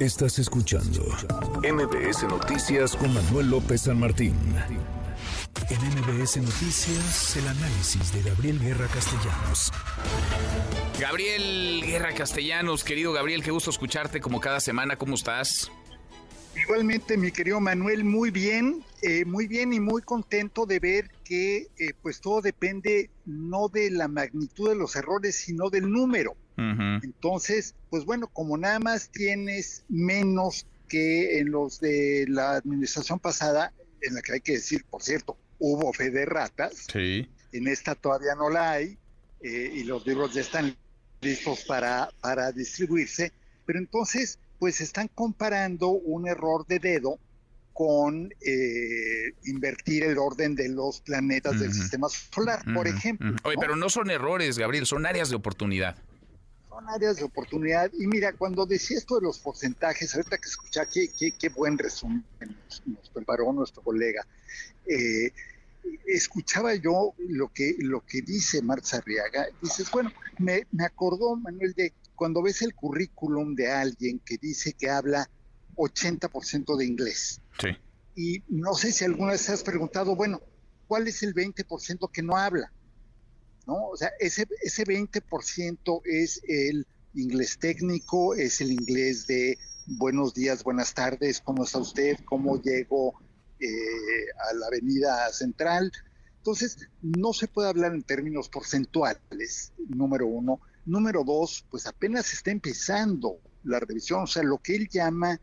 Estás escuchando MBS Noticias con Manuel López San Martín. En MBS Noticias, el análisis de Gabriel Guerra Castellanos. Gabriel Guerra Castellanos, querido Gabriel, qué gusto escucharte como cada semana. ¿Cómo estás? Igualmente, mi querido Manuel, muy bien, eh, muy bien y muy contento de ver que eh, pues todo depende no de la magnitud de los errores, sino del número. Entonces, pues bueno, como nada más tienes menos que en los de la administración pasada, en la que hay que decir, por cierto, hubo fe de ratas, en esta todavía no la hay, eh, y los libros ya están listos para, para distribuirse, pero entonces, pues están comparando un error de dedo con eh, invertir el orden de los planetas del sistema solar, por ejemplo. Oye, pero no son errores, Gabriel, son áreas de oportunidad áreas de oportunidad. Y mira, cuando decía esto de los porcentajes, ahorita que escuché, qué, qué, buen resumen nos, preparó nuestro colega. Eh, escuchaba yo lo que, lo que dice Marta Arriaga. Dices, bueno, me, me acordó, Manuel, de cuando ves el currículum de alguien que dice que habla 80% de inglés. Sí. Y no sé si alguna vez has preguntado, bueno, ¿cuál es el 20% que no habla? ¿No? O sea, ese, ese 20% es el inglés técnico, es el inglés de buenos días, buenas tardes, ¿cómo está usted? ¿Cómo llego eh, a la avenida central? Entonces, no se puede hablar en términos porcentuales, número uno. Número dos, pues apenas está empezando la revisión, o sea, lo que él llama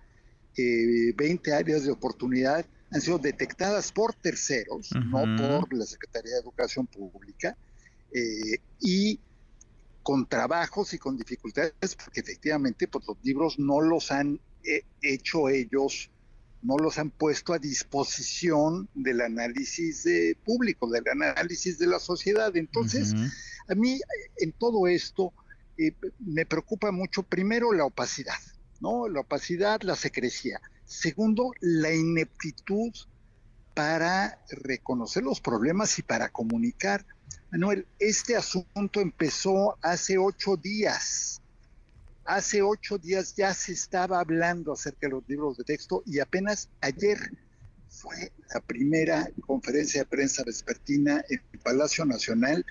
20 eh, áreas de oportunidad han sido detectadas por terceros, no por la Secretaría de Educación Pública, eh, y con trabajos y con dificultades, porque efectivamente pues, los libros no los han eh, hecho ellos, no los han puesto a disposición del análisis público, del análisis de la sociedad. Entonces, a mí en todo esto eh, me preocupa mucho, primero, la opacidad, ¿no? La opacidad, la secrecía. Segundo, la ineptitud para reconocer los problemas y para comunicar. Manuel, este asunto empezó hace ocho días. Hace ocho días ya se estaba hablando acerca de los libros de texto y apenas ayer fue la primera conferencia de prensa vespertina en el Palacio Nacional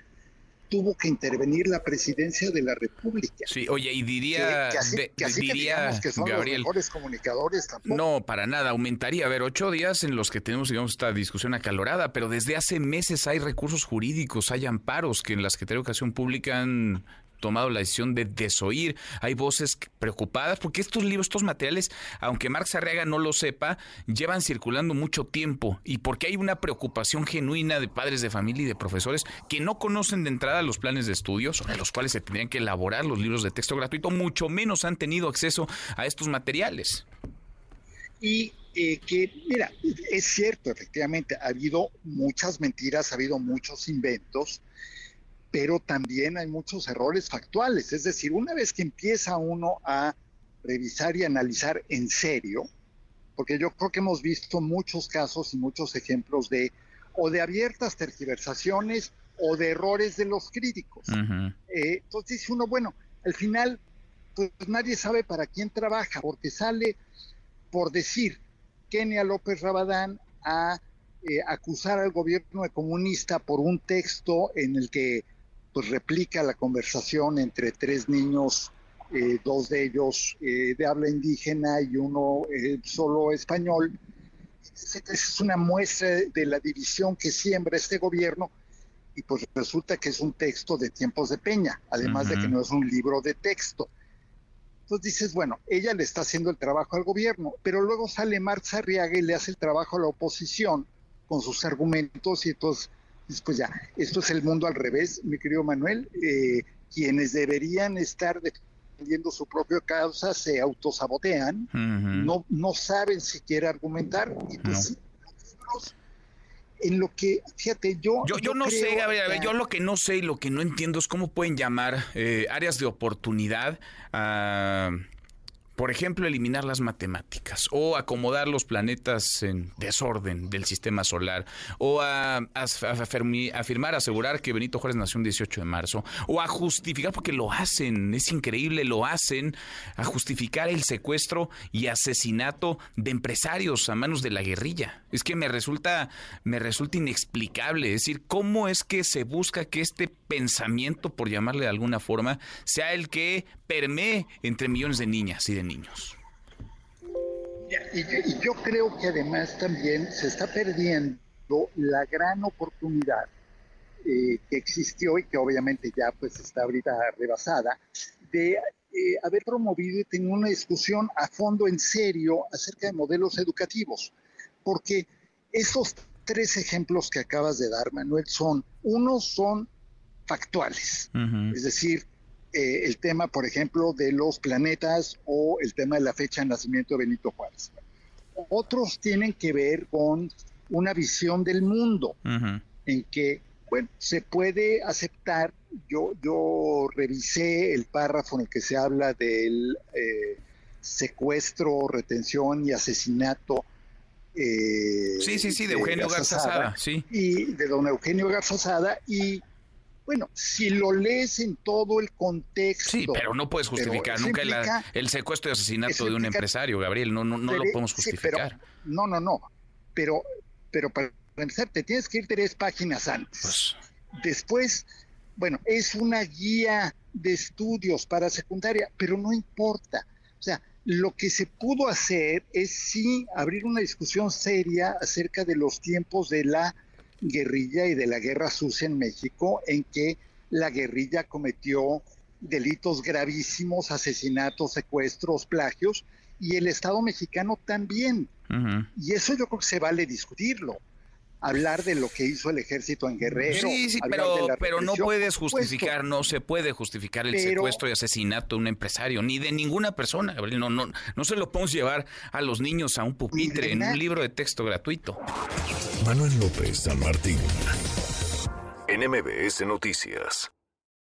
tuvo que intervenir la presidencia de la República. Sí, oye, y diría, que, diría que, son los mejores comunicadores tampoco. No, para nada, aumentaría. A ver, ocho días en los que tenemos, digamos, esta discusión acalorada, pero desde hace meses hay recursos jurídicos, hay amparos que en la Secretaría de Educación Pública han tomado la decisión de desoír. Hay voces preocupadas porque estos libros, estos materiales, aunque Marx Arriaga no lo sepa, llevan circulando mucho tiempo y porque hay una preocupación genuina de padres de familia y de profesores que no conocen de entrada los planes de estudios sobre los cuales se tendrían que elaborar los libros de texto gratuito, mucho menos han tenido acceso a estos materiales. Y eh, que, mira, es cierto, efectivamente, ha habido muchas mentiras, ha habido muchos inventos, pero también hay muchos errores factuales. Es decir, una vez que empieza uno a revisar y analizar en serio, porque yo creo que hemos visto muchos casos y muchos ejemplos de o de abiertas tergiversaciones o de errores de los críticos. Eh, entonces dice uno, bueno, al final, pues nadie sabe para quién trabaja, porque sale, por decir, Kenia López Rabadán a eh, acusar al gobierno de comunista por un texto en el que pues replica la conversación entre tres niños, eh, dos de ellos eh, de habla indígena y uno eh, solo español. Es una muestra de la división que siembra este gobierno y pues resulta que es un texto de tiempos de Peña, además de que no es un libro de texto. Entonces dices, bueno, ella le está haciendo el trabajo al gobierno, pero luego sale Marta Arriaga y le hace el trabajo a la oposición con sus argumentos y entonces pues ya, esto es el mundo al revés, mi querido Manuel. Eh, quienes deberían estar defendiendo su propia causa se autosabotean, no, no saben siquiera argumentar. Y pues, en lo que, fíjate, yo... Yo, no sé, a ver, a ver, yo lo que no sé y lo que no entiendo es cómo pueden llamar eh, áreas de oportunidad a Por ejemplo, eliminar las matemáticas o acomodar los planetas en desorden del sistema solar o a, afirmar, asegurar que Benito Juárez nació un 18 de marzo o a justificar, porque lo hacen, es increíble, lo hacen, a justificar el secuestro y asesinato de empresarios a manos de la guerrilla. Es que me resulta, me resulta inexplicable, es decir, cómo es que se busca que este pensamiento, por llamarle de alguna forma, sea el que permee entre millones de niñas y de niños. Y, yo creo que además también se está perdiendo la gran oportunidad eh, que existió y que obviamente ya pues está ahorita rebasada, de eh, haber promovido y tener una discusión a fondo en serio acerca de modelos educativos. Porque esos tres ejemplos que acabas de dar, Manuel, son, unos son factuales, es decir, eh, el tema, por ejemplo, de los planetas o el tema de la fecha de nacimiento de Benito Juárez. Otros tienen que ver con una visión del mundo, en que, bueno, se puede aceptar, yo, yo revisé el párrafo en el que se habla del eh, secuestro, retención y asesinato. Eh, sí, sí, sí, de Eugenio Garzazada, sí. Y de don Eugenio Garzazada, y bueno, si lo lees en todo el contexto. Sí, pero no puedes justificar nunca el secuestro y asesinato de un empresario, Gabriel. No, no, no lo podemos justificar. no, no, no. Pero, pero para empezar, te tienes que ir tres páginas antes. Pues. Después, bueno, es una guía de estudios para secundaria, pero no importa. O sea, lo que se pudo hacer es sí abrir una discusión seria acerca de los tiempos de la guerrilla y de la guerra sucia en México, en que la guerrilla cometió delitos gravísimos, asesinatos, secuestros, plagios, y el Estado mexicano también. Y eso yo creo que se vale discutirlo. Hablar de lo que hizo el ejército en Guerrero. Sí, sí, pero, pero no puedes justificar, no se puede justificar el secuestro y asesinato de un empresario, ni de ninguna persona. No, no, no se lo podemos llevar a los niños a un pupitre en un libro de texto gratuito. Manuel López San Martín. NMBS Noticias.